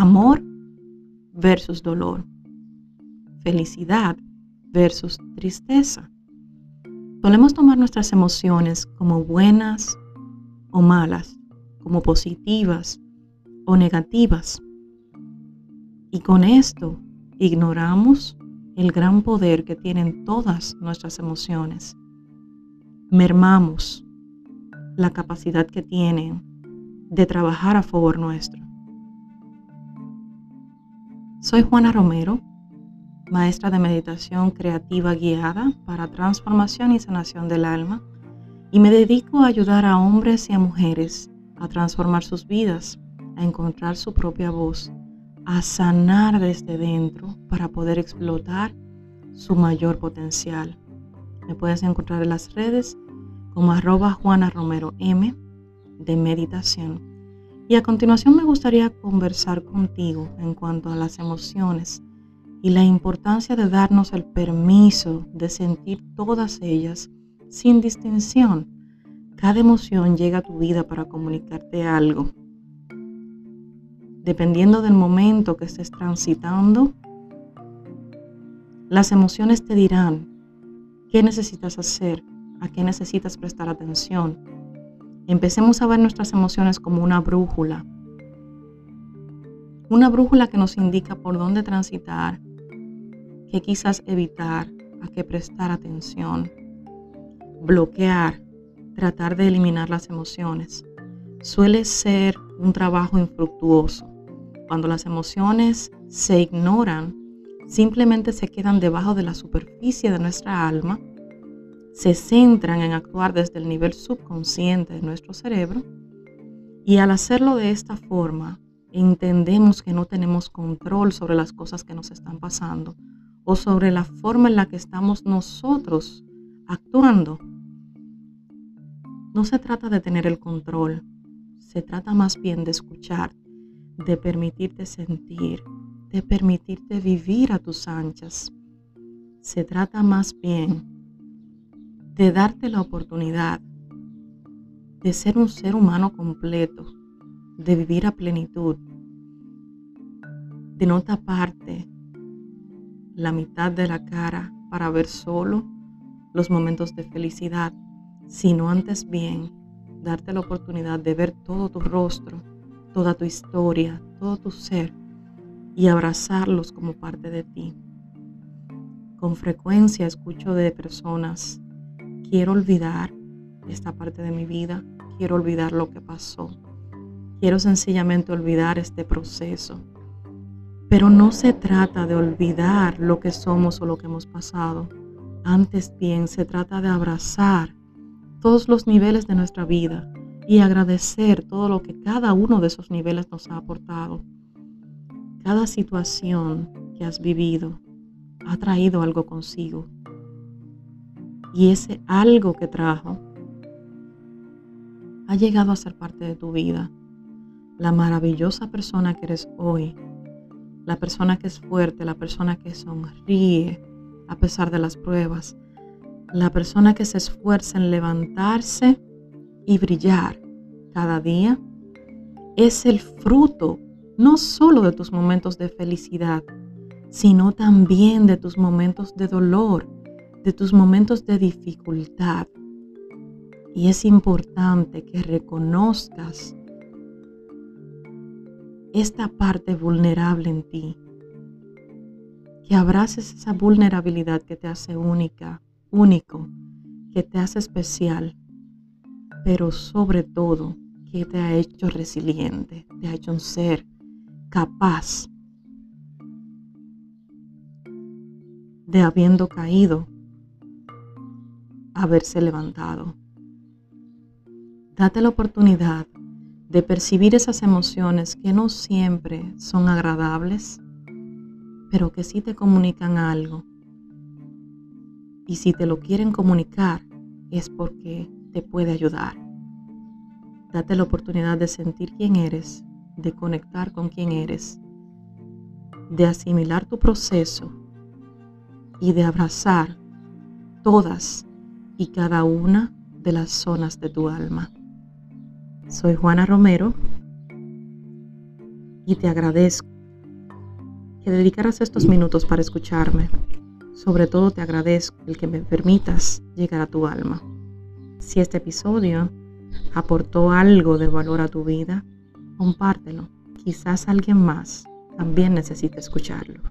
amor versus dolor, felicidad versus tristeza. Solemos tomar nuestras emociones como buenas o malas, como positivas o negativas. Y con esto ignoramos el gran poder que tienen todas nuestras emociones. Mermamos la capacidad que tienen de trabajar a favor nuestro. Soy Juana Romero, maestra de meditación creativa guiada para transformación y sanación del alma, y me dedico a ayudar a hombres y a mujeres a transformar sus vidas, a encontrar su propia voz, a sanar desde dentro para poder explotar su mayor potencial. Me puedes encontrar en las redes como arroba Juana Romero M de meditación. Y a continuación me gustaría conversar contigo en cuanto a las emociones y la importancia de darnos el permiso de sentir todas ellas sin distinción. Cada emoción llega a tu vida para comunicarte algo. Dependiendo del momento que estés transitando, las emociones te dirán qué necesitas hacer, a qué necesitas prestar atención. Empecemos a ver nuestras emociones como una brújula. Una brújula que nos indica por dónde transitar, qué quizás evitar, a qué prestar atención. Bloquear, tratar de eliminar las emociones. Suele ser un trabajo infructuoso. Cuando las emociones se ignoran, simplemente se quedan debajo de la superficie de nuestra alma se centran en actuar desde el nivel subconsciente de nuestro cerebro y al hacerlo de esta forma entendemos que no tenemos control sobre las cosas que nos están pasando o sobre la forma en la que estamos nosotros actuando. No se trata de tener el control, se trata más bien de escuchar, de permitirte sentir, de permitirte vivir a tus anchas. Se trata más bien de darte la oportunidad de ser un ser humano completo, de vivir a plenitud, de no taparte la mitad de la cara para ver solo los momentos de felicidad, sino antes bien darte la oportunidad de ver todo tu rostro, toda tu historia, todo tu ser y abrazarlos como parte de ti. Con frecuencia escucho de personas quiero olvidar esta parte de mi vida, quiero olvidar lo que pasó, quiero sencillamente olvidar este proceso. Pero no se trata de olvidar lo que somos o lo que hemos pasado. Antes bien, se trata de abrazar todos los niveles de nuestra vida y agradecer todo lo que cada uno de esos niveles nos ha aportado. Cada situación que has vivido ha traído algo consigo y ese algo que trajo ha llegado a ser parte de tu vida. La maravillosa persona que eres hoy, la persona que es fuerte, la persona que sonríe a pesar de las pruebas, la persona que se esfuerza en levantarse y brillar cada día, es el fruto no solo de tus momentos de felicidad, sino también de tus momentos de dolor, de tus momentos de dificultad. Y es importante que reconozcas esta parte vulnerable en ti. Que abraces esa vulnerabilidad que te hace única, único, que te hace especial, pero sobre todo que te ha hecho resiliente, te ha hecho un ser capaz de habiendo caído, haberse levantado. Date la oportunidad de percibir esas emociones que no siempre son agradables, pero que sí te comunican algo. Y si te lo quieren comunicar es porque te puede ayudar. Date la oportunidad de sentir quién eres, de conectar con quién eres, de asimilar tu proceso y de abrazar todas y cada una de las zonas de tu alma. Soy Juana Romero y te agradezco que dedicaras estos minutos para escucharme. Sobre todo te agradezco el que me permitas llegar a tu alma. Si este episodio aportó algo de valor a tu vida, compártelo. Quizás alguien más también necesite escucharlo.